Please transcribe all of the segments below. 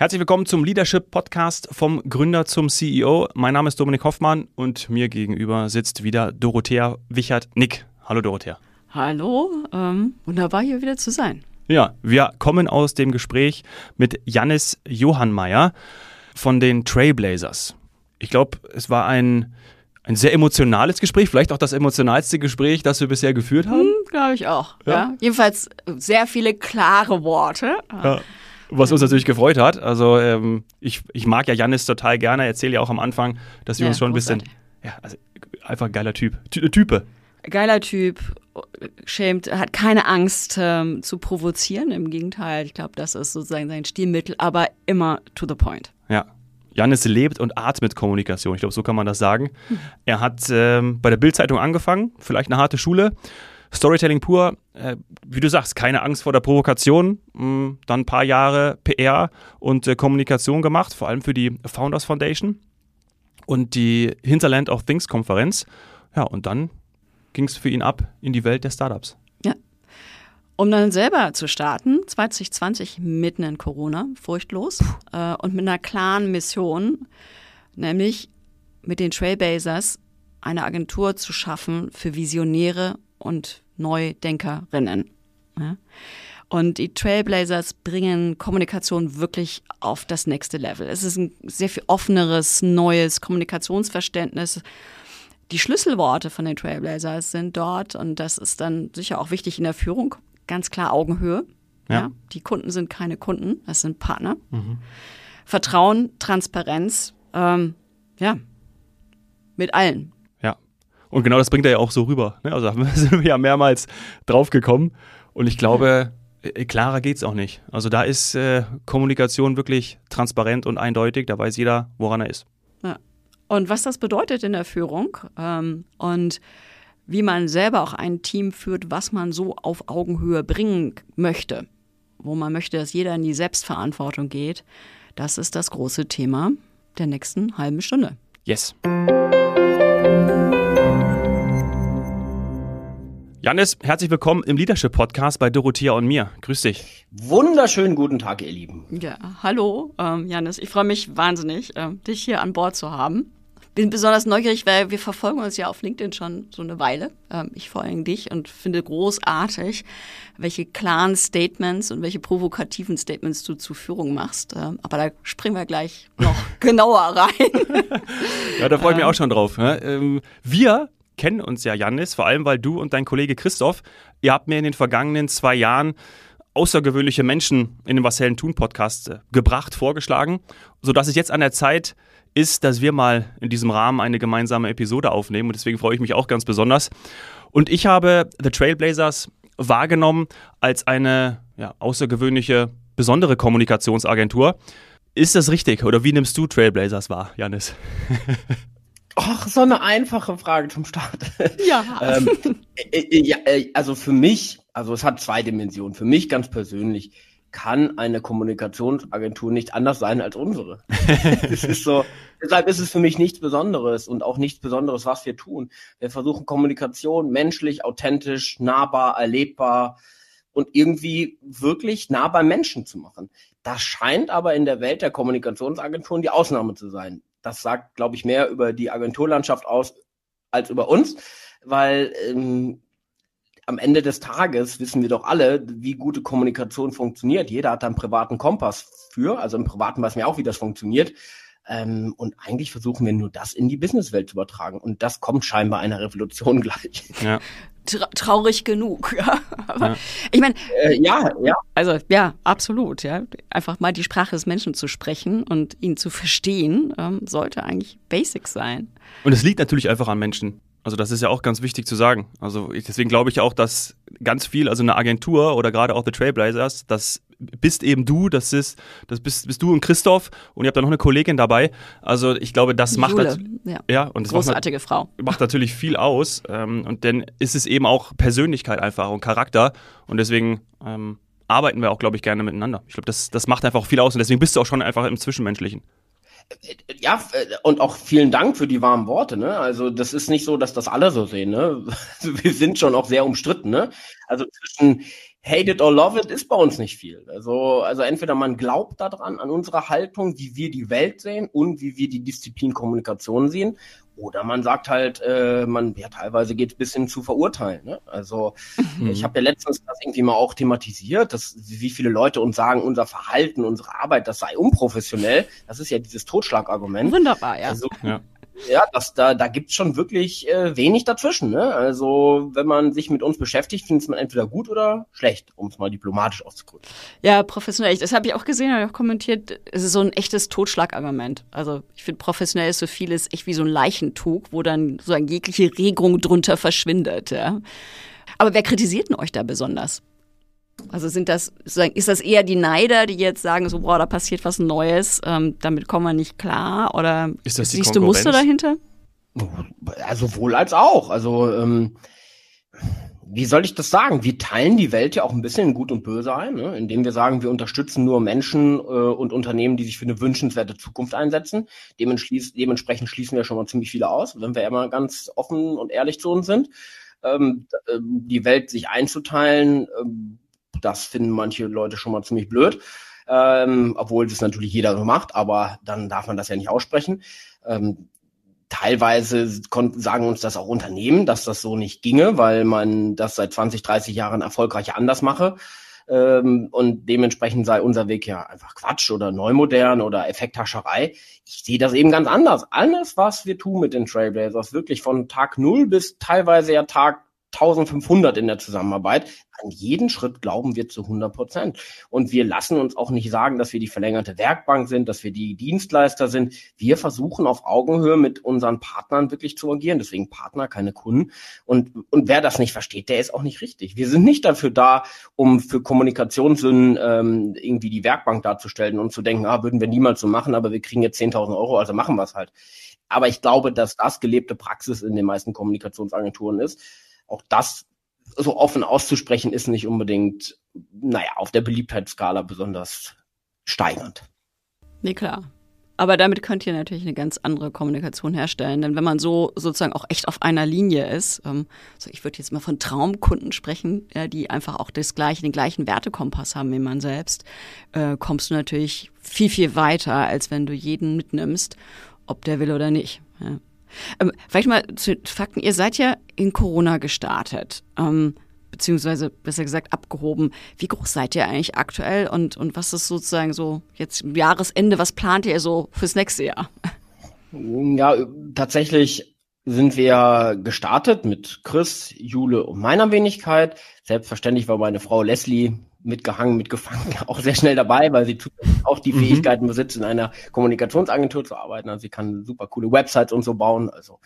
Herzlich willkommen zum Leadership Podcast vom Gründer zum CEO. Mein Name ist Dominik Hoffmann und mir gegenüber sitzt wieder Dorothea Wichert-Nick. Hallo Dorothea. Hallo, ähm, wunderbar hier wieder zu sein. Ja, wir kommen aus dem Gespräch mit Jannis Johannmeier von den Trailblazers. Ich glaube, es war ein, ein sehr emotionales Gespräch, vielleicht auch das emotionalste Gespräch, das wir bisher geführt haben. Hm, Glaube ich auch. Ja? ja? Jedenfalls sehr viele klare Worte. Ja was uns natürlich gefreut hat. Also ähm, ich, ich mag ja Janis total gerne, erzähle ja auch am Anfang, dass wir ja, uns schon ein bisschen, ja, also einfach ein geiler Typ, Ty Type. Geiler Typ, schämt, hat keine Angst ähm, zu provozieren, im Gegenteil, ich glaube, das ist sozusagen sein Stilmittel, aber immer to the point. Ja, Janis lebt und atmet Kommunikation. Ich glaube, so kann man das sagen. Hm. Er hat ähm, bei der Bildzeitung angefangen, vielleicht eine harte Schule, Storytelling pur, äh, wie du sagst, keine Angst vor der Provokation. Mh, mm, dann ein paar Jahre PR und äh, Kommunikation gemacht, vor allem für die Founders Foundation und die Hinterland of Things Konferenz. Ja, und dann ging es für ihn ab in die Welt der Startups. Ja. Um dann selber zu starten, 2020 mitten in Corona, furchtlos äh, und mit einer klaren Mission, nämlich mit den Trailblazers eine Agentur zu schaffen für Visionäre und Neudenkerinnen. Ja? Und die Trailblazers bringen Kommunikation wirklich auf das nächste Level. Es ist ein sehr viel offeneres, neues Kommunikationsverständnis. Die Schlüsselworte von den Trailblazers sind dort, und das ist dann sicher auch wichtig in der Führung, ganz klar Augenhöhe. Ja. ja die Kunden sind keine Kunden, das sind Partner. Mhm. Vertrauen, Transparenz, ähm, ja, mit allen. Und genau das bringt er ja auch so rüber. Ne? Also da sind wir ja mehrmals drauf gekommen. Und ich glaube, äh, klarer geht es auch nicht. Also da ist äh, Kommunikation wirklich transparent und eindeutig. Da weiß jeder, woran er ist. Ja. Und was das bedeutet in der Führung ähm, und wie man selber auch ein Team führt, was man so auf Augenhöhe bringen möchte, wo man möchte, dass jeder in die Selbstverantwortung geht, das ist das große Thema der nächsten halben Stunde. Yes. Janis, herzlich willkommen im Leadership Podcast bei Dorothea und mir. Grüß dich. Wunderschönen guten Tag, ihr Lieben. Ja, hallo, ähm, Janis. Ich freue mich wahnsinnig, äh, dich hier an Bord zu haben. Bin besonders neugierig, weil wir verfolgen uns ja auf LinkedIn schon so eine Weile. Ähm, ich folge dich und finde großartig, welche klaren Statements und welche provokativen Statements du zur Führung machst. Ähm, aber da springen wir gleich noch genauer rein. ja, da freue ich mich auch schon drauf. Ne? Ähm, wir kennen uns ja, Jannis, vor allem weil du und dein Kollege Christoph, ihr habt mir in den vergangenen zwei Jahren außergewöhnliche Menschen in den Was Hellen tun Podcast äh, gebracht, vorgeschlagen, sodass es jetzt an der Zeit ist, dass wir mal in diesem Rahmen eine gemeinsame Episode aufnehmen und deswegen freue ich mich auch ganz besonders. Und ich habe The Trailblazers wahrgenommen als eine ja, außergewöhnliche, besondere Kommunikationsagentur. Ist das richtig oder wie nimmst du Trailblazers wahr, Janis? Ach, so eine einfache Frage zum Start. Ja. ähm, äh, äh, ja äh, also für mich, also es hat zwei Dimensionen. Für mich ganz persönlich kann eine Kommunikationsagentur nicht anders sein als unsere. es ist so, deshalb ist es für mich nichts Besonderes und auch nichts Besonderes, was wir tun. Wir versuchen Kommunikation menschlich, authentisch, nahbar, erlebbar und irgendwie wirklich nah beim Menschen zu machen. Das scheint aber in der Welt der Kommunikationsagenturen die Ausnahme zu sein das sagt, glaube ich, mehr über die Agenturlandschaft aus als über uns, weil ähm, am Ende des Tages wissen wir doch alle, wie gute Kommunikation funktioniert. Jeder hat da einen privaten Kompass für, also im Privaten weiß man ja auch, wie das funktioniert. Ähm, und eigentlich versuchen wir nur das in die Businesswelt zu übertragen. Und das kommt scheinbar einer Revolution gleich. Ja traurig genug. Ja. Aber ja. ich meine, äh, ja, ja. Also ja, absolut. Ja, einfach mal die Sprache des Menschen zu sprechen und ihn zu verstehen, ähm, sollte eigentlich Basic sein. Und es liegt natürlich einfach an Menschen. Also das ist ja auch ganz wichtig zu sagen. Also ich, deswegen glaube ich auch, dass ganz viel, also eine Agentur oder gerade auch The Trailblazers, das bist eben du, das ist, das bist, bist du und Christoph und ihr habt da noch eine Kollegin dabei. Also ich glaube, das macht Jule, ja. ja und das großartige macht, Frau macht natürlich viel aus ähm, und dann ist es eben auch Persönlichkeit einfach und Charakter und deswegen ähm, arbeiten wir auch, glaube ich, gerne miteinander. Ich glaube, das, das macht einfach auch viel aus und deswegen bist du auch schon einfach im Zwischenmenschlichen. Ja, und auch vielen Dank für die warmen Worte. Ne? Also das ist nicht so, dass das alle so sehen. Ne? Wir sind schon auch sehr umstritten. Ne? Also zwischen Hate it or love it ist bei uns nicht viel. Also, also entweder man glaubt daran, an unsere Haltung, wie wir die Welt sehen und wie wir die Disziplin Kommunikation sehen, oder man sagt halt, äh, man ja teilweise geht bis hin zu verurteilen. Ne? Also mhm. ich habe ja letztens das irgendwie mal auch thematisiert, dass wie viele Leute uns sagen, unser Verhalten, unsere Arbeit, das sei unprofessionell. Das ist ja dieses Totschlagargument. Wunderbar, ja. Also, ja ja, das, da, da gibt's schon wirklich äh, wenig dazwischen. Ne? Also wenn man sich mit uns beschäftigt, findet man entweder gut oder schlecht, um es mal diplomatisch auszudrücken. Ja, professionell. Das habe ich auch gesehen, habe ich auch kommentiert. Es ist so ein echtes Totschlagargument. Also ich finde, professionell ist so vieles echt wie so ein Leichentuch, wo dann so eine jegliche Regung drunter verschwindet. Ja? Aber wer kritisiert denn euch da besonders? Also sind das, ist das eher die Neider, die jetzt sagen, so, boah, da passiert was Neues, ähm, damit kommen wir nicht klar? Oder siehst du Muster dahinter? Also sowohl als auch. Also, ähm, wie soll ich das sagen? Wir teilen die Welt ja auch ein bisschen in Gut und Böse ein, ne? indem wir sagen, wir unterstützen nur Menschen äh, und Unternehmen, die sich für eine wünschenswerte Zukunft einsetzen. Dementsprechend schließen wir schon mal ziemlich viele aus, wenn wir immer ganz offen und ehrlich zu uns sind. Ähm, ähm die Welt sich einzuteilen, ähm, das finden manche Leute schon mal ziemlich blöd. Ähm, obwohl das natürlich jeder so macht, aber dann darf man das ja nicht aussprechen. Ähm, teilweise sagen uns das auch Unternehmen, dass das so nicht ginge, weil man das seit 20, 30 Jahren erfolgreich anders mache. Ähm, und dementsprechend sei unser Weg ja einfach Quatsch oder neumodern oder Effekthascherei. Ich sehe das eben ganz anders. Alles, was wir tun mit den Trailblazers, wirklich von Tag null bis teilweise ja Tag 1500 in der Zusammenarbeit. An jeden Schritt glauben wir zu 100 Prozent. Und wir lassen uns auch nicht sagen, dass wir die verlängerte Werkbank sind, dass wir die Dienstleister sind. Wir versuchen auf Augenhöhe mit unseren Partnern wirklich zu agieren. Deswegen Partner, keine Kunden. Und, und wer das nicht versteht, der ist auch nicht richtig. Wir sind nicht dafür da, um für Kommunikationssünden ähm, irgendwie die Werkbank darzustellen und zu denken, ah, würden wir niemals so machen, aber wir kriegen jetzt 10.000 Euro, also machen wir es halt. Aber ich glaube, dass das gelebte Praxis in den meisten Kommunikationsagenturen ist auch das so offen auszusprechen, ist nicht unbedingt, naja, auf der Beliebtheitsskala besonders steigernd. Nee, klar. Aber damit könnt ihr natürlich eine ganz andere Kommunikation herstellen. Denn wenn man so sozusagen auch echt auf einer Linie ist, ähm, so ich würde jetzt mal von Traumkunden sprechen, ja, die einfach auch das gleiche, den gleichen Wertekompass haben wie man selbst, äh, kommst du natürlich viel, viel weiter, als wenn du jeden mitnimmst, ob der will oder nicht. Ja. Ähm, vielleicht mal zu Fakten. Ihr seid ja in Corona gestartet, ähm, beziehungsweise besser gesagt abgehoben. Wie groß seid ihr eigentlich aktuell und, und was ist sozusagen so jetzt Jahresende, was plant ihr so fürs nächste Jahr? Ja, tatsächlich sind wir gestartet mit Chris, Jule und meiner Wenigkeit. Selbstverständlich war meine Frau Leslie mitgehangen, mitgefangen, auch sehr schnell dabei, weil sie auch die mhm. Fähigkeiten besitzt, in einer Kommunikationsagentur zu arbeiten. Also sie kann super coole Websites und so bauen. Also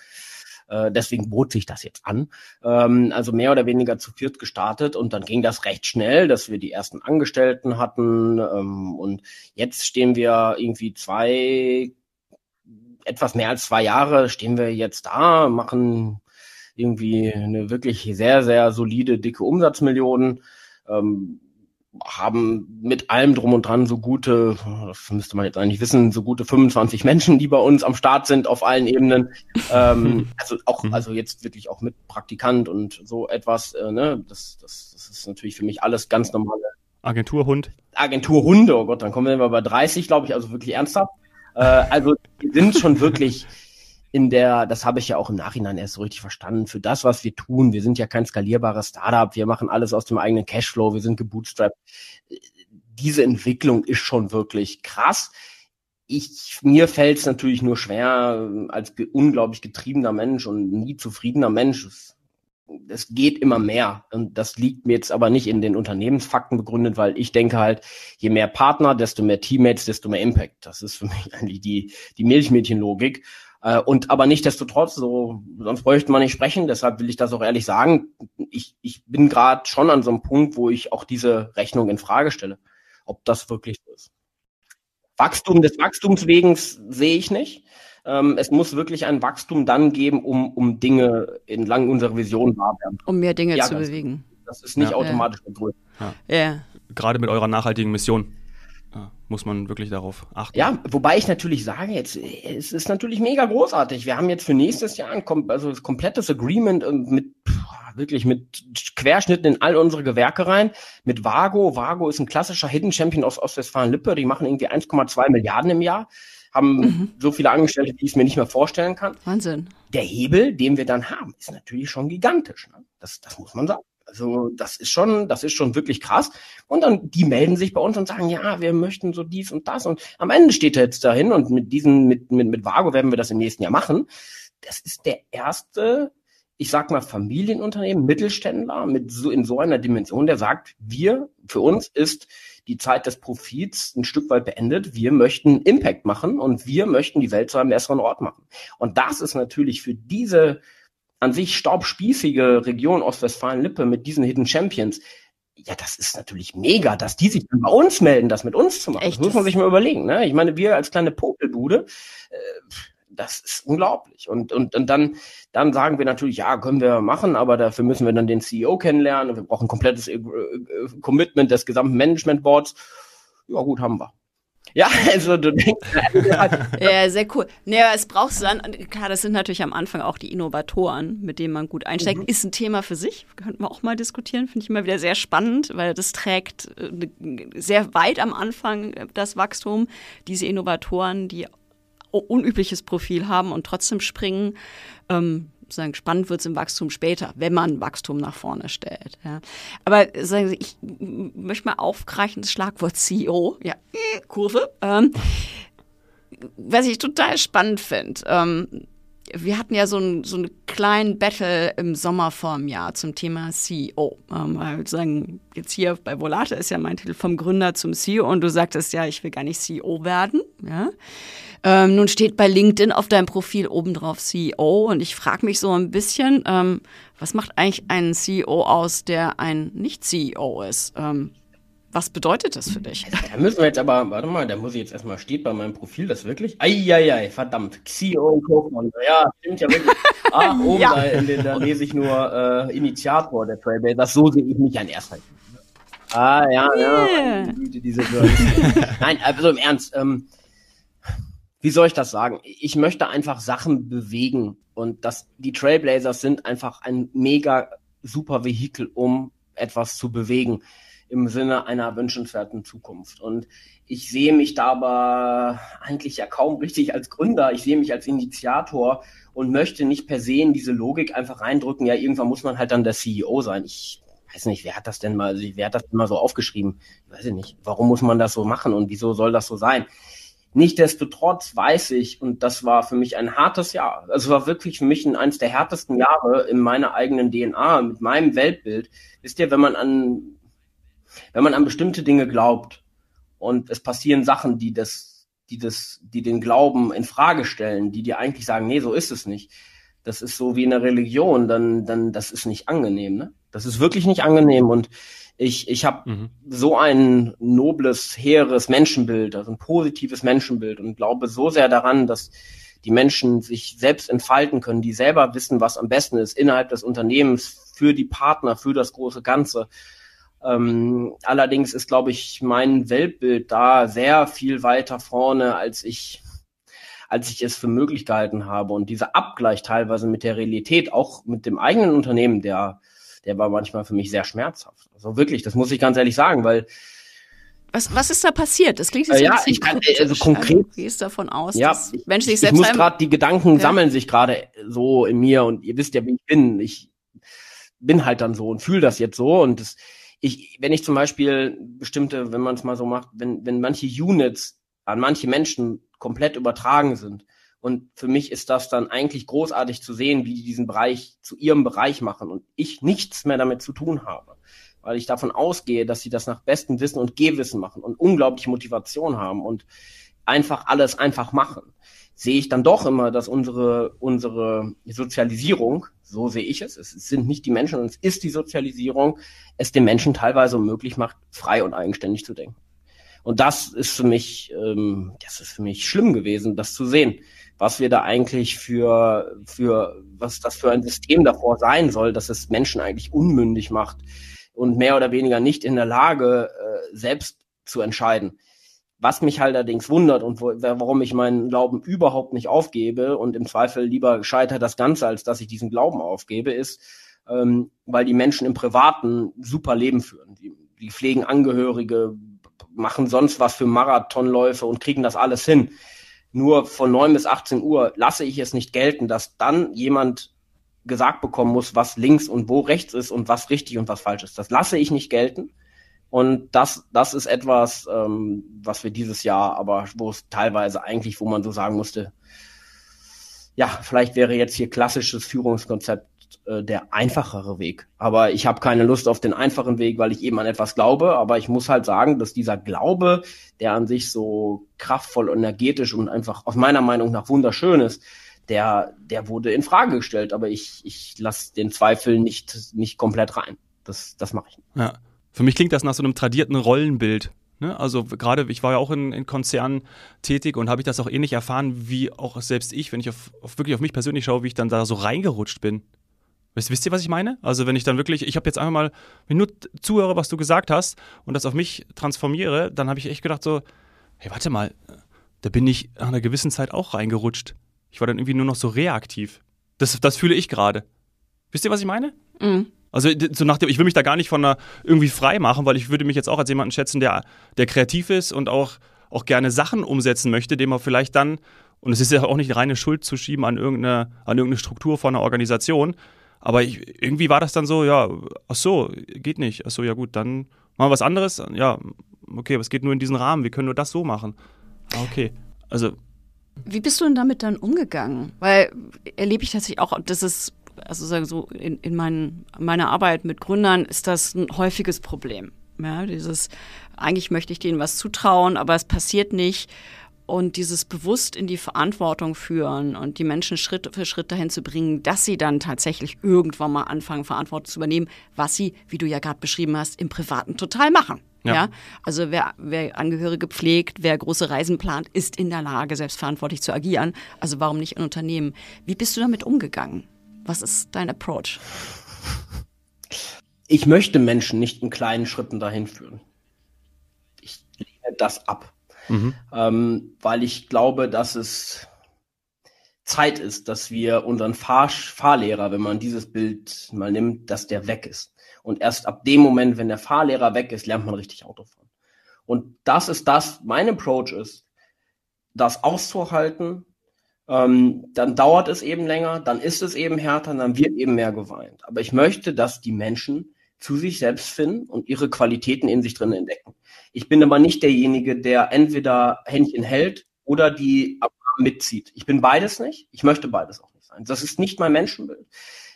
äh, deswegen bot sich das jetzt an. Ähm, also mehr oder weniger zu viert gestartet und dann ging das recht schnell, dass wir die ersten Angestellten hatten. Ähm, und jetzt stehen wir irgendwie zwei, etwas mehr als zwei Jahre stehen wir jetzt da, machen irgendwie eine wirklich sehr, sehr solide, dicke Umsatzmillionen. Ähm, haben mit allem drum und dran so gute, das müsste man jetzt eigentlich wissen, so gute 25 Menschen, die bei uns am Start sind auf allen Ebenen. ähm, also auch, mhm. also jetzt wirklich auch mit Praktikant und so etwas, äh, ne, das, das, das ist natürlich für mich alles ganz normale. Agenturhund. Agenturhunde, oh Gott, dann kommen wir bei 30, glaube ich, also wirklich ernsthaft. Äh, also die sind schon wirklich in der, das habe ich ja auch im Nachhinein erst so richtig verstanden, für das, was wir tun, wir sind ja kein skalierbares Startup, wir machen alles aus dem eigenen Cashflow, wir sind gebootstrapped. Diese Entwicklung ist schon wirklich krass. Ich, mir fällt es natürlich nur schwer, als ge unglaublich getriebener Mensch und nie zufriedener Mensch. Es, es geht immer mehr. Und das liegt mir jetzt aber nicht in den Unternehmensfakten begründet, weil ich denke halt, je mehr Partner, desto mehr Teammates, desto mehr Impact. Das ist für mich eigentlich die, die Milchmädchenlogik. Äh, und aber nichtdestotrotz, so, sonst bräuchte man nicht sprechen, deshalb will ich das auch ehrlich sagen. Ich, ich bin gerade schon an so einem Punkt, wo ich auch diese Rechnung in Frage stelle, ob das wirklich so ist. Wachstum des Wachstums wegen sehe ich nicht. Ähm, es muss wirklich ein Wachstum dann geben, um, um Dinge entlang unserer Vision wahr werden. Um mehr Dinge ja, zu bewegen. Das ist nicht ja. automatisch ja. Ja. ja. Gerade mit eurer nachhaltigen Mission muss man wirklich darauf achten. Ja, wobei ich natürlich sage, jetzt, es ist natürlich mega großartig. Wir haben jetzt für nächstes Jahr ein, also ein komplettes Agreement mit wirklich mit Querschnitten in all unsere Gewerke rein. Mit Vago. Vago ist ein klassischer Hidden Champion aus Ostwestfalen-Lippe. Die machen irgendwie 1,2 Milliarden im Jahr haben mhm. so viele Angestellte, die ich es mir nicht mehr vorstellen kann. Wahnsinn. Der Hebel, den wir dann haben, ist natürlich schon gigantisch. Ne? Das, das muss man sagen. Also das ist schon, das ist schon wirklich krass. Und dann die melden sich bei uns und sagen, ja, wir möchten so dies und das. Und am Ende steht er jetzt dahin und mit diesen, mit mit mit Vago werden wir das im nächsten Jahr machen. Das ist der erste, ich sag mal Familienunternehmen, Mittelständler mit so in so einer Dimension, der sagt, wir für uns ist die Zeit des Profits ein Stück weit beendet. Wir möchten Impact machen und wir möchten die Welt zu einem besseren Ort machen. Und das ist natürlich für diese an sich staubspießige Region Ostwestfalen-Lippe mit diesen Hidden Champions, ja, das ist natürlich mega, dass die sich dann bei uns melden, das mit uns zu machen. Echt? Das muss man sich mal überlegen. Ne? Ich meine, wir als kleine Popelbude, äh, das ist unglaublich. Und, und, und dann, dann sagen wir natürlich, ja, können wir machen, aber dafür müssen wir dann den CEO kennenlernen und wir brauchen ein komplettes äh, äh, Commitment des gesamten Management Boards. Ja, gut, haben wir. Ja, also du denkst. ja, sehr cool. Naja, es braucht dann, klar, das sind natürlich am Anfang auch die Innovatoren, mit denen man gut einsteigt. Mhm. Ist ein Thema für sich, könnten wir auch mal diskutieren, finde ich immer wieder sehr spannend, weil das trägt äh, sehr weit am Anfang das Wachstum. Diese Innovatoren, die unübliches Profil haben und trotzdem springen. Ähm, sagen, spannend wird es im Wachstum später, wenn man Wachstum nach vorne stellt. Ja. Aber sagen Sie, ich möchte mal aufgreifen, das Schlagwort CEO, ja, Kurve, ähm, was ich total spannend finde. Ähm, wir hatten ja so, ein, so einen kleinen Battle im Sommer vor einem Jahr zum Thema CEO. Ähm, weil sagen, jetzt hier bei Volate ist ja mein Titel vom Gründer zum CEO und du sagtest ja, ich will gar nicht CEO werden. Ja. Ähm, nun steht bei LinkedIn auf deinem Profil obendrauf CEO und ich frage mich so ein bisschen, ähm, was macht eigentlich einen CEO aus, der ein Nicht-CEO ist? Ähm, was bedeutet das für dich? Da müssen wir jetzt aber, warte mal, da muss ich jetzt erstmal, steht bei meinem Profil das wirklich? Eieiei, verdammt, CEO und Kaufmann. Ja, stimmt ja wirklich. Ah, oben ja. da, in den, da lese ich nur äh, Initiator der Trailblazer. So sehe ich mich an erster Ah, ja, yeah. ja. Diese Nein, also im Ernst, ähm, wie soll ich das sagen? Ich möchte einfach Sachen bewegen und das, die Trailblazers sind einfach ein mega super Vehikel, um etwas zu bewegen im Sinne einer wünschenswerten Zukunft. Und ich sehe mich da aber eigentlich ja kaum richtig als Gründer. Ich sehe mich als Initiator und möchte nicht per se in diese Logik einfach reindrücken, ja, irgendwann muss man halt dann der CEO sein. Ich weiß nicht, wer hat das denn mal, also wer hat das denn mal so aufgeschrieben? Ich weiß nicht. Warum muss man das so machen und wieso soll das so sein? Nichtsdestotrotz weiß ich, und das war für mich ein hartes Jahr. Also war wirklich für mich ein, eines der härtesten Jahre in meiner eigenen DNA, mit meinem Weltbild. Wisst ihr, wenn man an, wenn man an bestimmte Dinge glaubt und es passieren Sachen, die das, die das, die den Glauben in Frage stellen, die dir eigentlich sagen, nee, so ist es nicht. Das ist so wie in der Religion, dann, dann, das ist nicht angenehm, ne? Das ist wirklich nicht angenehm und ich, ich habe mhm. so ein nobles, hehres Menschenbild, also ein positives Menschenbild und glaube so sehr daran, dass die Menschen sich selbst entfalten können, die selber wissen, was am besten ist innerhalb des Unternehmens für die Partner, für das große Ganze. Ähm, allerdings ist, glaube ich, mein Weltbild da sehr viel weiter vorne, als ich als ich es für möglich gehalten habe. Und dieser Abgleich teilweise mit der Realität, auch mit dem eigenen Unternehmen, der der war manchmal für mich sehr schmerzhaft. Also wirklich, das muss ich ganz ehrlich sagen, weil was, was ist da passiert? Das klingt jetzt äh, ja, ich kann, also konkret. Also, gehst davon aus, ja, dass Menschen sich selbst. Ich muss gerade die Gedanken ja. sammeln sich gerade so in mir und ihr wisst ja, wie ich bin. Ich bin halt dann so und fühle das jetzt so und das, ich, wenn ich zum Beispiel bestimmte, wenn man es mal so macht, wenn, wenn manche Units an manche Menschen komplett übertragen sind, und für mich ist das dann eigentlich großartig zu sehen, wie die diesen Bereich zu ihrem Bereich machen und ich nichts mehr damit zu tun habe. Weil ich davon ausgehe, dass sie das nach bestem Wissen und Gehwissen machen und unglaubliche Motivation haben und einfach alles einfach machen. Sehe ich dann doch immer, dass unsere, unsere Sozialisierung, so sehe ich es, es sind nicht die Menschen, es ist die Sozialisierung, es den Menschen teilweise möglich macht, frei und eigenständig zu denken. Und das ist für mich, ähm, das ist für mich schlimm gewesen, das zu sehen was wir da eigentlich für, für, was das für ein System davor sein soll, dass es Menschen eigentlich unmündig macht und mehr oder weniger nicht in der Lage, äh, selbst zu entscheiden. Was mich halt allerdings wundert und wo, warum ich meinen Glauben überhaupt nicht aufgebe und im Zweifel lieber scheitert das Ganze, als dass ich diesen Glauben aufgebe, ist, ähm, weil die Menschen im Privaten super Leben führen. Die, die pflegen Angehörige, machen sonst was für Marathonläufe und kriegen das alles hin. Nur von 9 bis 18 Uhr lasse ich es nicht gelten, dass dann jemand gesagt bekommen muss, was links und wo rechts ist und was richtig und was falsch ist. Das lasse ich nicht gelten. Und das, das ist etwas, ähm, was wir dieses Jahr, aber wo es teilweise eigentlich, wo man so sagen musste, ja, vielleicht wäre jetzt hier klassisches Führungskonzept äh, der einfachere Weg. Aber ich habe keine Lust auf den einfachen Weg, weil ich eben an etwas glaube. Aber ich muss halt sagen, dass dieser Glaube, der an sich so kraftvoll, energetisch und einfach aus meiner Meinung nach wunderschön ist, der, der wurde in Frage gestellt. Aber ich, ich lasse den Zweifel nicht, nicht komplett rein. Das, das mache ich nicht. Ja. Für mich klingt das nach so einem tradierten Rollenbild. Ne? Also gerade, ich war ja auch in, in Konzernen tätig und habe ich das auch ähnlich erfahren, wie auch selbst ich, wenn ich auf, auf, wirklich auf mich persönlich schaue, wie ich dann da so reingerutscht bin. Wisst, wisst ihr, was ich meine? Also wenn ich dann wirklich, ich habe jetzt einfach mal, wenn ich nur zuhöre, was du gesagt hast und das auf mich transformiere, dann habe ich echt gedacht so, hey, warte mal, da bin ich nach einer gewissen Zeit auch reingerutscht. Ich war dann irgendwie nur noch so reaktiv. Das, das fühle ich gerade. Wisst ihr, was ich meine? Mhm. Also so nach dem, ich will mich da gar nicht von einer irgendwie frei machen, weil ich würde mich jetzt auch als jemanden schätzen, der, der kreativ ist und auch, auch gerne Sachen umsetzen möchte, dem man vielleicht dann, und es ist ja auch nicht reine Schuld zu schieben an irgendeine, an irgendeine Struktur von einer Organisation, aber ich, irgendwie war das dann so, ja, ach so, geht nicht. Ach so, ja gut, dann machen wir was anderes. Ja, okay, aber es geht nur in diesen Rahmen. Wir können nur das so machen. Ah, okay. Also. Wie bist du denn damit dann umgegangen? Weil erlebe ich tatsächlich auch, das ist, also sagen so, in, in mein, meiner Arbeit mit Gründern ist das ein häufiges Problem. Ja, dieses, eigentlich möchte ich denen was zutrauen, aber es passiert nicht und dieses bewusst in die Verantwortung führen und die Menschen Schritt für Schritt dahin zu bringen, dass sie dann tatsächlich irgendwann mal anfangen, Verantwortung zu übernehmen, was sie, wie du ja gerade beschrieben hast, im Privaten total machen. Ja. ja. Also wer, wer Angehörige pflegt, wer große Reisen plant, ist in der Lage, selbstverantwortlich zu agieren. Also warum nicht in Unternehmen? Wie bist du damit umgegangen? Was ist dein Approach? Ich möchte Menschen nicht in kleinen Schritten dahin führen. Ich lehne das ab mhm. ähm, weil ich glaube, dass es Zeit ist, dass wir unseren Fahr Fahrlehrer, wenn man dieses Bild mal nimmt, dass der weg ist. Und erst ab dem Moment, wenn der Fahrlehrer weg ist, lernt man richtig Auto fahren. Und das ist das, mein Approach ist, das auszuhalten, ähm, dann dauert es eben länger, dann ist es eben härter, dann wird eben mehr geweint. Aber ich möchte, dass die Menschen zu sich selbst finden und ihre Qualitäten in sich drin entdecken. Ich bin aber nicht derjenige, der entweder Händchen hält oder die mitzieht. Ich bin beides nicht. Ich möchte beides auch nicht sein. Das ist nicht mein Menschenbild.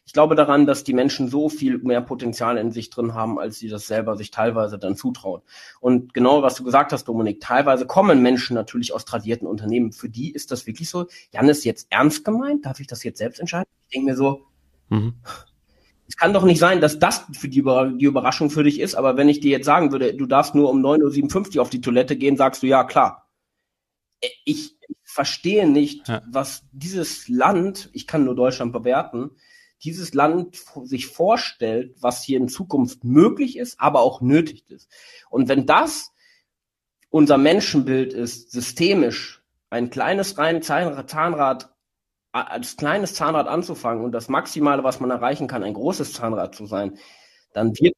Ich glaube daran, dass die Menschen so viel mehr Potenzial in sich drin haben, als sie das selber sich teilweise dann zutrauen. Und genau was du gesagt hast, Dominik, teilweise kommen Menschen natürlich aus tradierten Unternehmen. Für die ist das wirklich so, Jan ist jetzt ernst gemeint, darf ich das jetzt selbst entscheiden? Ich denke mir so, mhm es kann doch nicht sein, dass das für die, die, Überraschung für dich ist, aber wenn ich dir jetzt sagen würde, du darfst nur um 9.57 Uhr auf die Toilette gehen, sagst du ja, klar. Äh, ich verstehe nicht, ja. was dieses Land, ich kann nur Deutschland bewerten, dieses Land sich vorstellt, was hier in Zukunft möglich ist, aber auch nötig ist. Und wenn das unser Menschenbild ist, systemisch, ein kleines rein Zahnrad als kleines Zahnrad anzufangen und das Maximale, was man erreichen kann, ein großes Zahnrad zu sein, dann wird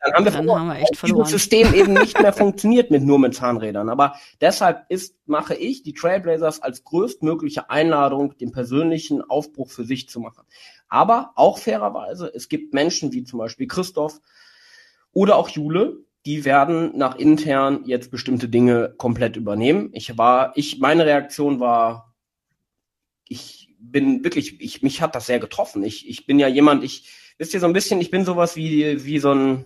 dann haben wir, dann haben wir echt verloren. Dieses System eben nicht mehr funktioniert mit nur mit Zahnrädern. Aber deshalb ist, mache ich die Trailblazers als größtmögliche Einladung, den persönlichen Aufbruch für sich zu machen. Aber auch fairerweise, es gibt Menschen wie zum Beispiel Christoph oder auch Jule, die werden nach intern jetzt bestimmte Dinge komplett übernehmen. Ich war, ich, meine Reaktion war ich bin wirklich, ich, mich hat das sehr getroffen. Ich, ich bin ja jemand, ich, wisst ihr so ein bisschen, ich bin sowas wie, wie so ein,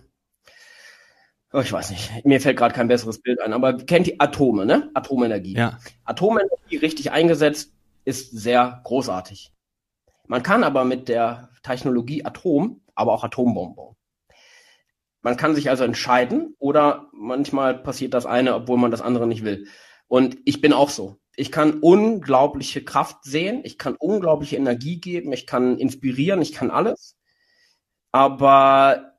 oh, ich weiß nicht, mir fällt gerade kein besseres Bild ein, aber kennt die Atome, ne? Atomenergie. Ja. Atomenergie richtig eingesetzt ist sehr großartig. Man kann aber mit der Technologie Atom, aber auch Atombomben bauen. Man kann sich also entscheiden oder manchmal passiert das eine, obwohl man das andere nicht will. Und ich bin auch so ich kann unglaubliche Kraft sehen, ich kann unglaubliche Energie geben, ich kann inspirieren, ich kann alles. Aber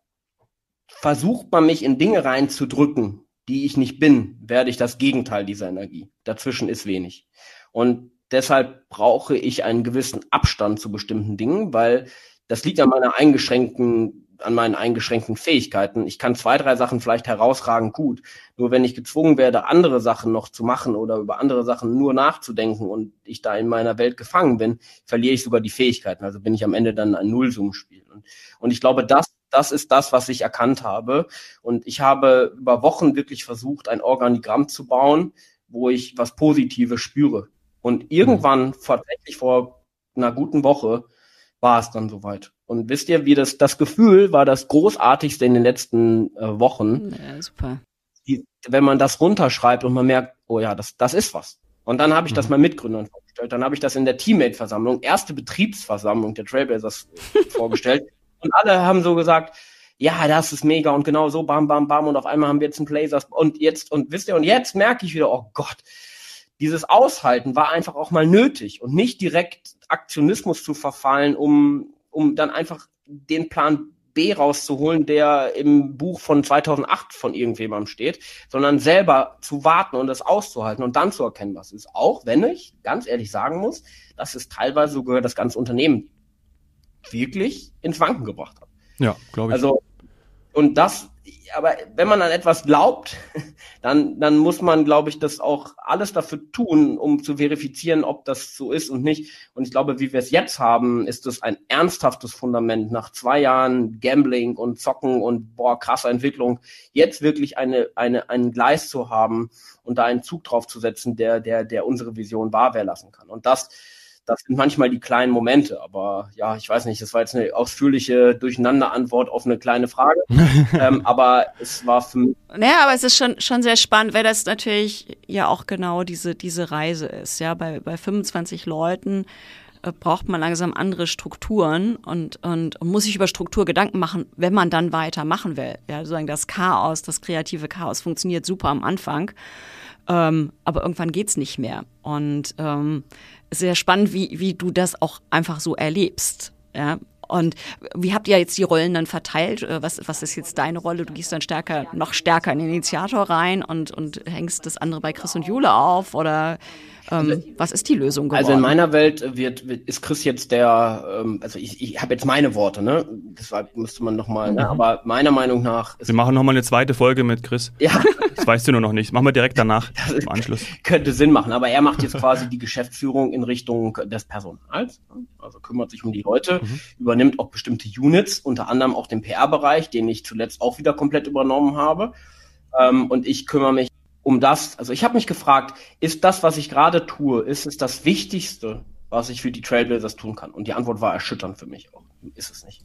versucht man mich in Dinge reinzudrücken, die ich nicht bin, werde ich das Gegenteil dieser Energie. Dazwischen ist wenig. Und deshalb brauche ich einen gewissen Abstand zu bestimmten Dingen, weil das liegt an meiner eingeschränkten an meinen eingeschränkten Fähigkeiten. Ich kann zwei, drei Sachen vielleicht herausragend gut. Nur wenn ich gezwungen werde, andere Sachen noch zu machen oder über andere Sachen nur nachzudenken und ich da in meiner Welt gefangen bin, verliere ich sogar die Fähigkeiten. Also bin ich am Ende dann ein Nullsummenspiel. Und, und ich glaube, das, das ist das, was ich erkannt habe. Und ich habe über Wochen wirklich versucht, ein Organigramm zu bauen, wo ich was Positives spüre. Und irgendwann, tatsächlich vor einer guten Woche, war es dann soweit. Und wisst ihr, wie das, das Gefühl war das großartigste in den letzten äh, Wochen. Ja, super. Die, wenn man das runterschreibt und man merkt, oh ja, das, das ist was. Und dann habe ich mhm. das mal Mitgründern vorgestellt. Dann habe ich das in der Teammate-Versammlung, erste Betriebsversammlung der Trailblazers vorgestellt. Und alle haben so gesagt, ja, das ist mega und genau so, bam, bam, bam. Und auf einmal haben wir jetzt einen Blazers. Und jetzt, und wisst ihr, und jetzt merke ich wieder, oh Gott, dieses Aushalten war einfach auch mal nötig und nicht direkt Aktionismus zu verfallen, um um dann einfach den Plan B rauszuholen, der im Buch von 2008 von irgendjemandem steht, sondern selber zu warten und das auszuhalten und dann zu erkennen, was ist. Auch wenn ich ganz ehrlich sagen muss, dass es teilweise sogar das ganze Unternehmen wirklich ins Wanken gebracht hat. Ja, glaube ich. Also, und das aber wenn man an etwas glaubt, dann, dann muss man, glaube ich, das auch alles dafür tun, um zu verifizieren, ob das so ist und nicht. Und ich glaube, wie wir es jetzt haben, ist das ein ernsthaftes Fundament nach zwei Jahren Gambling und Zocken und boah, krasser Entwicklung, jetzt wirklich eine, eine, einen Gleis zu haben und da einen Zug drauf zu setzen, der, der, der unsere Vision wahr werden lassen kann. Und das, das sind manchmal die kleinen Momente, aber ja, ich weiß nicht, das war jetzt eine ausführliche Durcheinander-Antwort auf eine kleine Frage, ähm, aber es war für mich. Naja, aber es ist schon, schon sehr spannend, weil das natürlich ja auch genau diese, diese Reise ist, ja, bei, bei 25 Leuten äh, braucht man langsam andere Strukturen und, und, und muss sich über Struktur Gedanken machen, wenn man dann weitermachen will. Ja, sozusagen das Chaos, das kreative Chaos funktioniert super am Anfang, ähm, aber irgendwann geht's nicht mehr. Und ähm, sehr spannend, wie, wie du das auch einfach so erlebst. Ja, und wie habt ihr jetzt die Rollen dann verteilt? Äh, was, was ist jetzt deine Rolle? Du gehst dann stärker, noch stärker in den Initiator rein und, und hängst das andere bei Chris und Jule auf? Oder ähm, also, was ist die Lösung geworden? Also in meiner Welt wird, wird ist Chris jetzt der, ähm, also ich, ich habe jetzt meine Worte, ne? Deshalb müsste man nochmal, ne? mhm. ne? aber meiner Meinung nach. Wir machen nochmal eine zweite Folge mit Chris. Ja. Das weißt du nur noch nicht. machen wir direkt danach im Anschluss. Könnte Sinn machen, aber er macht jetzt quasi die Geschäftsführung in Richtung des Personals. Also kümmert sich um die Leute, mhm. übernimmt auch bestimmte Units, unter anderem auch den PR-Bereich, den ich zuletzt auch wieder komplett übernommen habe. Ähm, und ich kümmere mich um das, also ich habe mich gefragt, ist das, was ich gerade tue, ist es das Wichtigste, was ich für die Trailblazers tun kann? Und die Antwort war erschütternd für mich auch. Ist es nicht.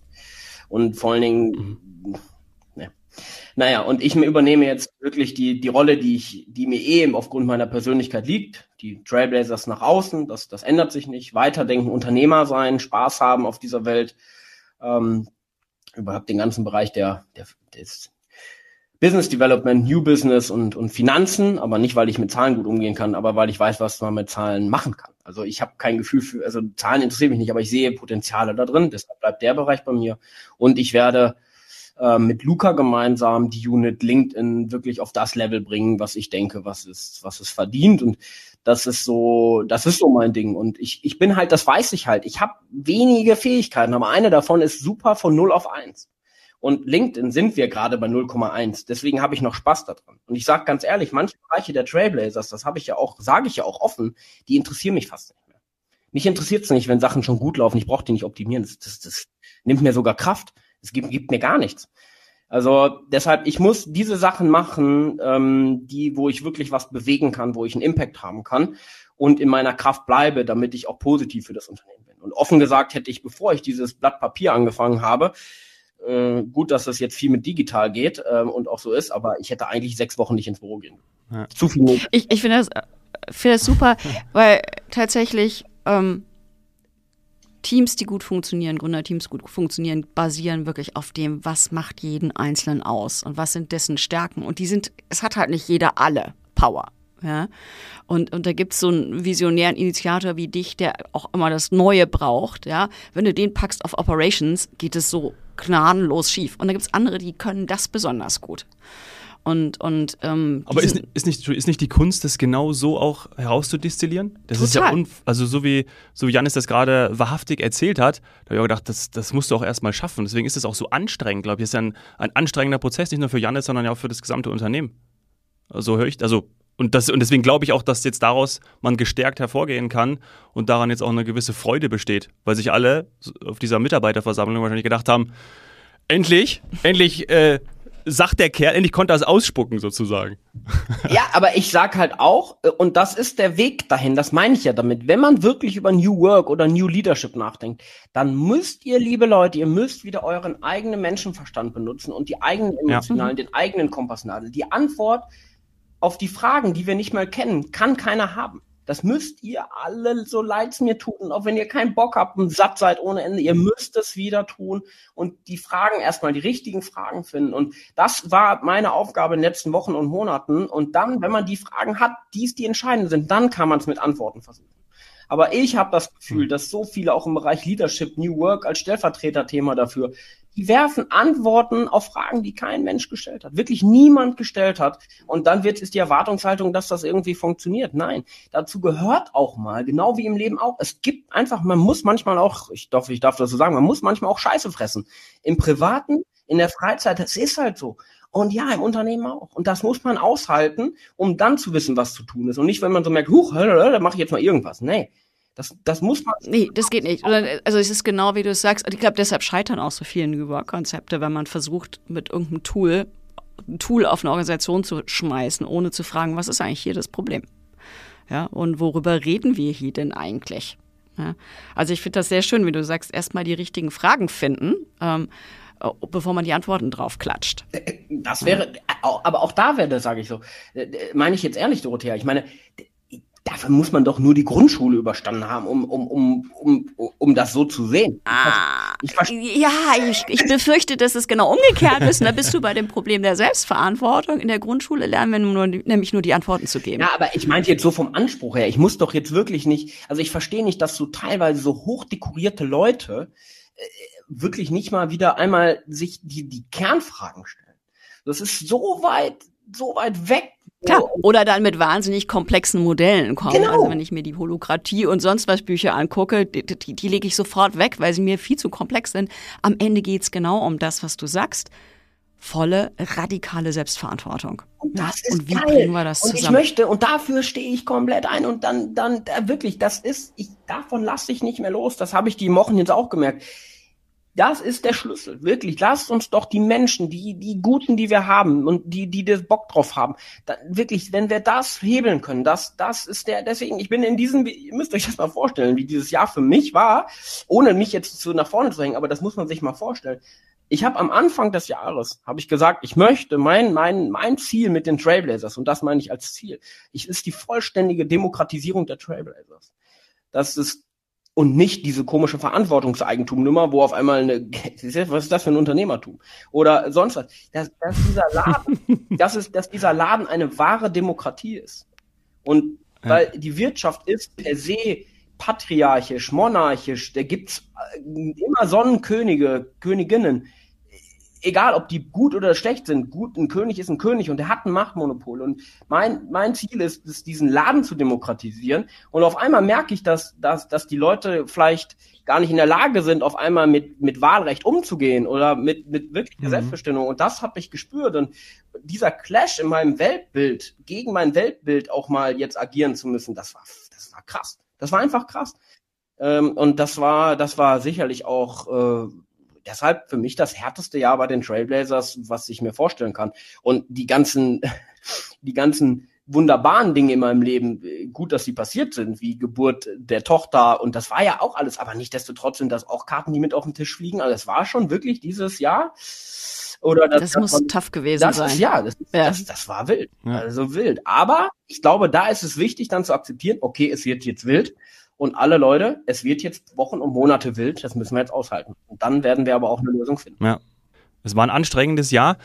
Und vor allen Dingen, mhm. ne. Naja, und ich übernehme jetzt wirklich die, die Rolle, die ich, die mir eh aufgrund meiner Persönlichkeit liegt. Die Trailblazers nach außen, das, das ändert sich nicht. Weiterdenken, Unternehmer sein, Spaß haben auf dieser Welt. Ähm, überhaupt den ganzen Bereich der, der des Business Development, New Business und, und Finanzen, aber nicht, weil ich mit Zahlen gut umgehen kann, aber weil ich weiß, was man mit Zahlen machen kann. Also ich habe kein Gefühl für, also Zahlen interessieren mich nicht, aber ich sehe Potenziale da drin, deshalb bleibt der Bereich bei mir. Und ich werde äh, mit Luca gemeinsam die Unit LinkedIn wirklich auf das Level bringen, was ich denke, was es, was es verdient. Und das ist so, das ist so mein Ding. Und ich, ich bin halt, das weiß ich halt. Ich habe wenige Fähigkeiten, aber eine davon ist super von 0 auf 1. Und LinkedIn sind wir gerade bei 0,1. Deswegen habe ich noch Spaß daran. Und ich sage ganz ehrlich, manche Bereiche der Trailblazers, das habe ich ja auch, sage ich ja auch offen, die interessieren mich fast nicht mehr. Mich interessiert es nicht, wenn Sachen schon gut laufen. Ich brauche die nicht optimieren. Das, das, das nimmt mir sogar Kraft. Es gibt, gibt mir gar nichts. Also deshalb, ich muss diese Sachen machen, ähm, die, wo ich wirklich was bewegen kann, wo ich einen Impact haben kann und in meiner Kraft bleibe, damit ich auch positiv für das Unternehmen bin. Und offen gesagt hätte ich, bevor ich dieses Blatt Papier angefangen habe, äh, gut, dass das jetzt viel mit digital geht ähm, und auch so ist, aber ich hätte eigentlich sechs Wochen nicht ins Büro gehen. Ja. Zu viel. Ich, ich finde das, find das super, weil tatsächlich ähm, Teams, die gut funktionieren, Gründerteams gut funktionieren, basieren wirklich auf dem, was macht jeden Einzelnen aus und was sind dessen Stärken. Und die sind, es hat halt nicht jeder alle Power. Ja? Und, und da gibt es so einen visionären Initiator wie dich, der auch immer das Neue braucht. Ja? Wenn du den packst auf Operations, geht es so gnadenlos schief. Und da gibt es andere, die können das besonders gut. Und, und, ähm, Aber ist, ist, nicht, ist nicht die Kunst, das genau so auch herauszudestillieren? Das Total. ist ja, un, also so wie, so wie Janis das gerade wahrhaftig erzählt hat, da habe ich auch gedacht, das, das musst du auch erstmal schaffen. Deswegen ist es auch so anstrengend, glaube ich. Es ist ja ein, ein anstrengender Prozess, nicht nur für Janis, sondern ja auch für das gesamte Unternehmen. So also höre ich, also und, das, und deswegen glaube ich auch, dass jetzt daraus man gestärkt hervorgehen kann und daran jetzt auch eine gewisse Freude besteht, weil sich alle auf dieser Mitarbeiterversammlung wahrscheinlich gedacht haben, endlich, endlich äh, sagt der Kerl, endlich konnte er es ausspucken sozusagen. Ja, aber ich sag halt auch, äh, und das ist der Weg dahin, das meine ich ja damit, wenn man wirklich über New Work oder New Leadership nachdenkt, dann müsst ihr, liebe Leute, ihr müsst wieder euren eigenen Menschenverstand benutzen und die eigenen emotionalen, ja. den eigenen Kompassnadel. Die Antwort auf die Fragen, die wir nicht mal kennen, kann keiner haben. Das müsst ihr alle, so leid's mir tut. Und auch wenn ihr keinen Bock habt und satt seid ohne Ende, ihr müsst es wieder tun und die Fragen erstmal, die richtigen Fragen finden. Und das war meine Aufgabe in den letzten Wochen und Monaten. Und dann, wenn man die Fragen hat, die es die entscheidend sind, dann kann man es mit Antworten versuchen. Aber ich habe das Gefühl, hm. dass so viele auch im Bereich Leadership, New Work als Stellvertreterthema dafür die werfen Antworten auf Fragen, die kein Mensch gestellt hat, wirklich niemand gestellt hat. Und dann wird es die Erwartungshaltung, dass das irgendwie funktioniert. Nein, dazu gehört auch mal, genau wie im Leben auch. Es gibt einfach, man muss manchmal auch, ich darf, ich darf das so sagen, man muss manchmal auch Scheiße fressen. Im Privaten, in der Freizeit, das ist halt so. Und ja, im Unternehmen auch. Und das muss man aushalten, um dann zu wissen, was zu tun ist. Und nicht, wenn man so merkt, huch, da mache ich jetzt mal irgendwas. Nee, das, das muss man. Nee, das geht nicht. Also es ist genau wie du es sagst. Ich glaube, deshalb scheitern auch so viele New Work-Konzepte, wenn man versucht, mit irgendeinem Tool ein Tool auf eine Organisation zu schmeißen, ohne zu fragen, was ist eigentlich hier das Problem? Ja, und worüber reden wir hier denn eigentlich? Ja, also ich finde das sehr schön, wie du sagst, erstmal die richtigen Fragen finden, ähm, bevor man die Antworten drauf klatscht. Das wäre, aber auch da wäre, sage ich so, äh, meine ich jetzt ehrlich, Dorothea, ich meine, dafür muss man doch nur die Grundschule überstanden haben, um, um, um, um, um das so zu sehen. Ah, ich ja, ich, ich befürchte, dass es genau umgekehrt ist. Und da bist du bei dem Problem der Selbstverantwortung. In der Grundschule lernen wir nur, nämlich nur die Antworten zu geben. Ja, aber ich meinte jetzt so vom Anspruch her. Ich muss doch jetzt wirklich nicht, also ich verstehe nicht, dass so teilweise so hochdekorierte Leute äh, wirklich nicht mal wieder einmal sich die, die Kernfragen stellen. Das ist so weit, so weit weg Klar, oder dann mit wahnsinnig komplexen Modellen kommen. Genau. Also wenn ich mir die Holokratie und sonst was Bücher angucke, die, die, die lege ich sofort weg, weil sie mir viel zu komplex sind. Am Ende geht's genau um das, was du sagst. Volle, radikale Selbstverantwortung. Und das ist Und wie geil. bringen wir das und zusammen? Ich möchte, und dafür stehe ich komplett ein und dann, dann, da wirklich, das ist, ich, davon lasse ich nicht mehr los. Das habe ich die Wochen jetzt auch gemerkt das ist der Schlüssel. Wirklich, lasst uns doch die Menschen, die, die Guten, die wir haben und die, die das Bock drauf haben, da, wirklich, wenn wir das hebeln können, das, das ist der, deswegen, ich bin in diesem, ihr müsst euch das mal vorstellen, wie dieses Jahr für mich war, ohne mich jetzt zu nach vorne zu hängen, aber das muss man sich mal vorstellen. Ich habe am Anfang des Jahres, habe ich gesagt, ich möchte, mein, mein, mein Ziel mit den Trailblazers, und das meine ich als Ziel, ich, ist die vollständige Demokratisierung der Trailblazers. Das ist und nicht diese komische Verantwortungseigentumnummer, wo auf einmal eine, was ist das für ein Unternehmertum? Oder sonst was. Dass, dass dieser Laden, das ist, dass dieser Laden eine wahre Demokratie ist. Und weil die Wirtschaft ist per se patriarchisch, monarchisch, da gibt's äh, immer Sonnenkönige, Königinnen egal ob die gut oder schlecht sind, gut, ein König ist ein König und der hat ein Machtmonopol. Und mein, mein Ziel ist es, diesen Laden zu demokratisieren. Und auf einmal merke ich, dass, dass, dass die Leute vielleicht gar nicht in der Lage sind, auf einmal mit, mit Wahlrecht umzugehen oder mit, mit wirklicher mhm. Selbstbestimmung. Und das habe ich gespürt. Und dieser Clash in meinem Weltbild, gegen mein Weltbild auch mal jetzt agieren zu müssen, das war, das war krass. Das war einfach krass. Ähm, und das war, das war sicherlich auch äh, deshalb für mich das härteste Jahr bei den Trailblazers, was ich mir vorstellen kann. Und die ganzen, die ganzen wunderbaren Dinge in meinem Leben, gut, dass sie passiert sind, wie Geburt der Tochter und das war ja auch alles, aber nicht desto trotzdem, dass auch Karten, die mit auf den Tisch fliegen, also es war schon wirklich dieses Jahr. Oder das, das muss das, tough gewesen das sein. Ist, ja, das, ja. Das, das war wild. Ja. Also wild. Aber ich glaube, da ist es wichtig, dann zu akzeptieren, okay, es wird jetzt wild. Und alle Leute, es wird jetzt Wochen und Monate wild, das müssen wir jetzt aushalten. Und dann werden wir aber auch eine Lösung finden. Ja. Es war ein anstrengendes Jahr,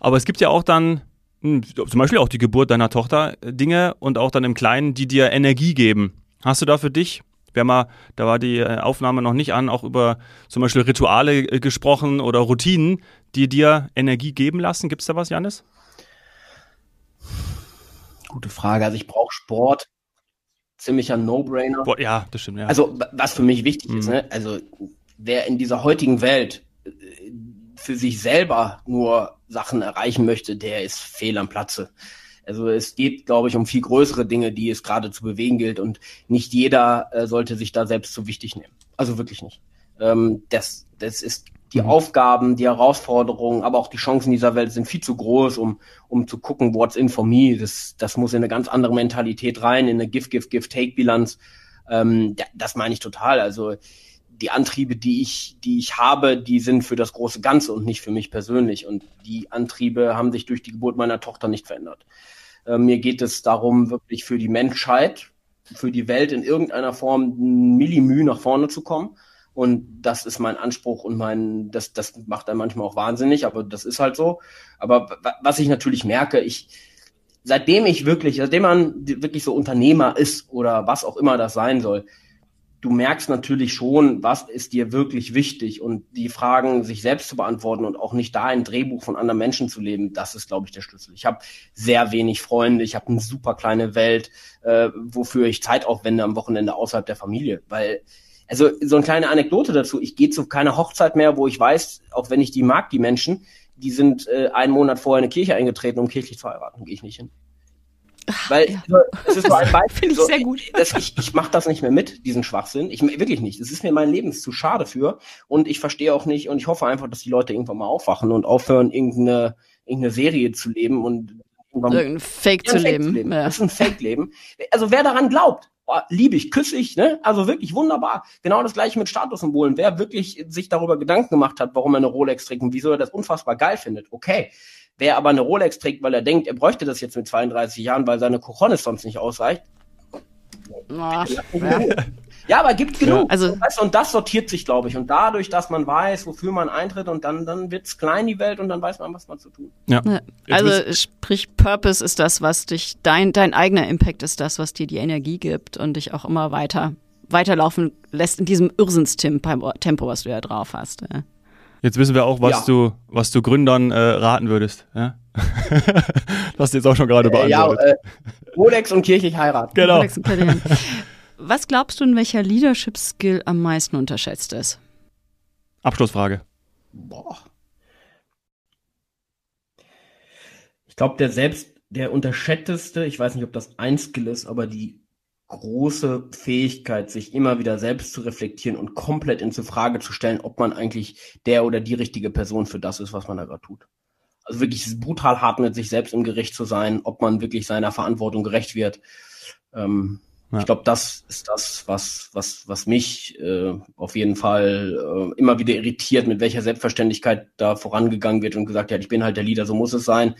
aber es gibt ja auch dann hm, zum Beispiel auch die Geburt deiner Tochter äh, Dinge und auch dann im Kleinen, die dir Energie geben. Hast du da für dich, wir haben mal, da war die äh, Aufnahme noch nicht an, auch über zum Beispiel Rituale äh, gesprochen oder Routinen, die dir Energie geben lassen? Gibt es da was, Janis? Gute Frage. Also ich brauche Sport. Ziemlicher No-Brainer. Ja, das stimmt, ja. Also, was für mich wichtig mhm. ist, ne? Also, wer in dieser heutigen Welt äh, für sich selber nur Sachen erreichen möchte, der ist fehl am Platze. Also es geht, glaube ich, um viel größere Dinge, die es gerade zu bewegen gilt und nicht jeder äh, sollte sich da selbst so wichtig nehmen. Also wirklich nicht. Ähm, das, das ist die mhm. Aufgaben, die Herausforderungen, aber auch die Chancen dieser Welt sind viel zu groß, um, um zu gucken, what's in for me. Das, das muss in eine ganz andere Mentalität rein, in eine Give, Give, Give, Take-Bilanz. Ähm, das meine ich total. Also die Antriebe, die ich, die ich habe, die sind für das große Ganze und nicht für mich persönlich. Und die Antriebe haben sich durch die Geburt meiner Tochter nicht verändert. Äh, mir geht es darum, wirklich für die Menschheit, für die Welt in irgendeiner Form Millimü nach vorne zu kommen. Und das ist mein Anspruch und mein, das, das macht dann manchmal auch wahnsinnig, aber das ist halt so. Aber was ich natürlich merke, ich, seitdem ich wirklich, seitdem man wirklich so Unternehmer ist oder was auch immer das sein soll, du merkst natürlich schon, was ist dir wirklich wichtig und die Fragen sich selbst zu beantworten und auch nicht da ein Drehbuch von anderen Menschen zu leben, das ist, glaube ich, der Schlüssel. Ich habe sehr wenig Freunde, ich habe eine super kleine Welt, äh, wofür ich Zeit aufwende am Wochenende außerhalb der Familie, weil also so eine kleine Anekdote dazu, ich gehe zu keiner Hochzeit mehr, wo ich weiß, auch wenn ich die mag, die Menschen, die sind äh, einen Monat vorher in eine Kirche eingetreten, um kirchlich zu heiraten, gehe ich nicht hin. Weil ja. das ist so ein Beispiel. Finde ich so, sehr gut. Das, ich ich mache das nicht mehr mit, diesen Schwachsinn. Ich wirklich nicht. Es ist mir mein Leben zu schade für. Und ich verstehe auch nicht und ich hoffe einfach, dass die Leute irgendwann mal aufwachen und aufhören, irgendeine, irgendeine Serie zu leben und irgendein Fake, zu, Fake leben. zu leben. Ja. Das ist ein Fake-Leben. Also wer daran glaubt, oh, liebe ich, küsse ich, ne? Also wirklich wunderbar. Genau das gleiche mit Statussymbolen. Wer wirklich sich darüber Gedanken gemacht hat, warum er eine Rolex trägt und wieso er das unfassbar geil findet, okay. Wer aber eine Rolex trägt, weil er denkt, er bräuchte das jetzt mit 32 Jahren, weil seine Kochonis sonst nicht ausreicht. Ja. ja. aber gibt genug. Ja, also, und das sortiert sich, glaube ich. Und dadurch, dass man weiß, wofür man eintritt und dann, dann es klein, die Welt, und dann weiß man, was man zu tun. Ja. Also sprich, Purpose ist das, was dich, dein, dein eigener Impact ist das, was dir die Energie gibt und dich auch immer weiter weiterlaufen lässt in diesem Irrsinnstempo, was du ja drauf hast. Ja. Jetzt wissen wir auch, was ja. du, was du Gründern äh, raten würdest. Ja? du hast jetzt auch schon gerade beantwortet. Äh, ja, äh, Rolex und kirchlich heiraten. Genau. was glaubst du, in welcher Leadership-Skill am meisten unterschätzt ist? Abschlussfrage. Boah. Ich glaube, der selbst, der unterschätzteste, ich weiß nicht, ob das ein Skill ist, aber die große Fähigkeit, sich immer wieder selbst zu reflektieren und komplett in Frage zu stellen, ob man eigentlich der oder die richtige Person für das ist, was man da gerade tut. Also wirklich brutal hart mit sich selbst im Gericht zu sein, ob man wirklich seiner Verantwortung gerecht wird. Ähm, ja. Ich glaube, das ist das, was, was, was mich äh, auf jeden Fall äh, immer wieder irritiert, mit welcher Selbstverständlichkeit da vorangegangen wird und gesagt, ja, ich bin halt der Leader, so muss es sein.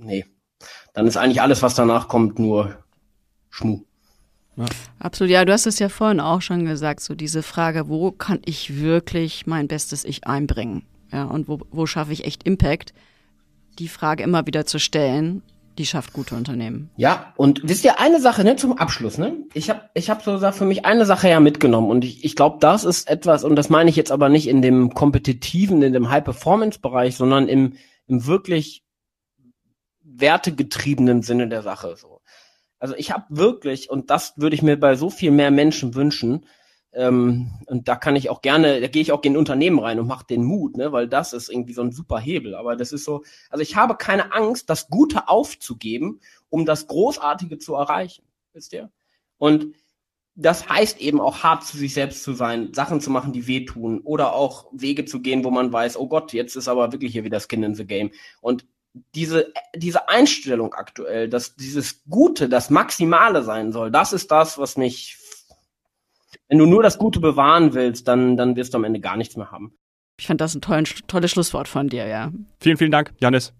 Nee. Dann ist eigentlich alles, was danach kommt, nur Schmuh. Ja. Absolut, ja, du hast es ja vorhin auch schon gesagt, so diese Frage, wo kann ich wirklich mein bestes Ich einbringen? Ja, und wo, wo schaffe ich echt Impact? Die Frage immer wieder zu stellen, die schafft gute Unternehmen. Ja, und wisst ihr eine Sache, ne, zum Abschluss, ne? Ich habe ich hab so gesagt, für mich eine Sache ja mitgenommen und ich, ich glaube, das ist etwas, und das meine ich jetzt aber nicht in dem kompetitiven, in dem High-Performance-Bereich, sondern im, im wirklich wertegetriebenen Sinne der Sache. So. Also ich habe wirklich, und das würde ich mir bei so viel mehr Menschen wünschen, ähm, und da kann ich auch gerne, da gehe ich auch in Unternehmen rein und mache den Mut, ne, weil das ist irgendwie so ein super Hebel. Aber das ist so, also ich habe keine Angst, das Gute aufzugeben, um das Großartige zu erreichen. Wisst ihr? Und das heißt eben auch hart zu sich selbst zu sein, Sachen zu machen, die wehtun oder auch Wege zu gehen, wo man weiß, oh Gott, jetzt ist aber wirklich hier wieder Skin in the Game. Und diese, diese Einstellung aktuell, dass dieses Gute, das Maximale sein soll, das ist das, was mich, wenn du nur das Gute bewahren willst, dann, dann wirst du am Ende gar nichts mehr haben. Ich fand das ein tolles, tolles Schlusswort von dir, ja. Vielen, vielen Dank, Janis.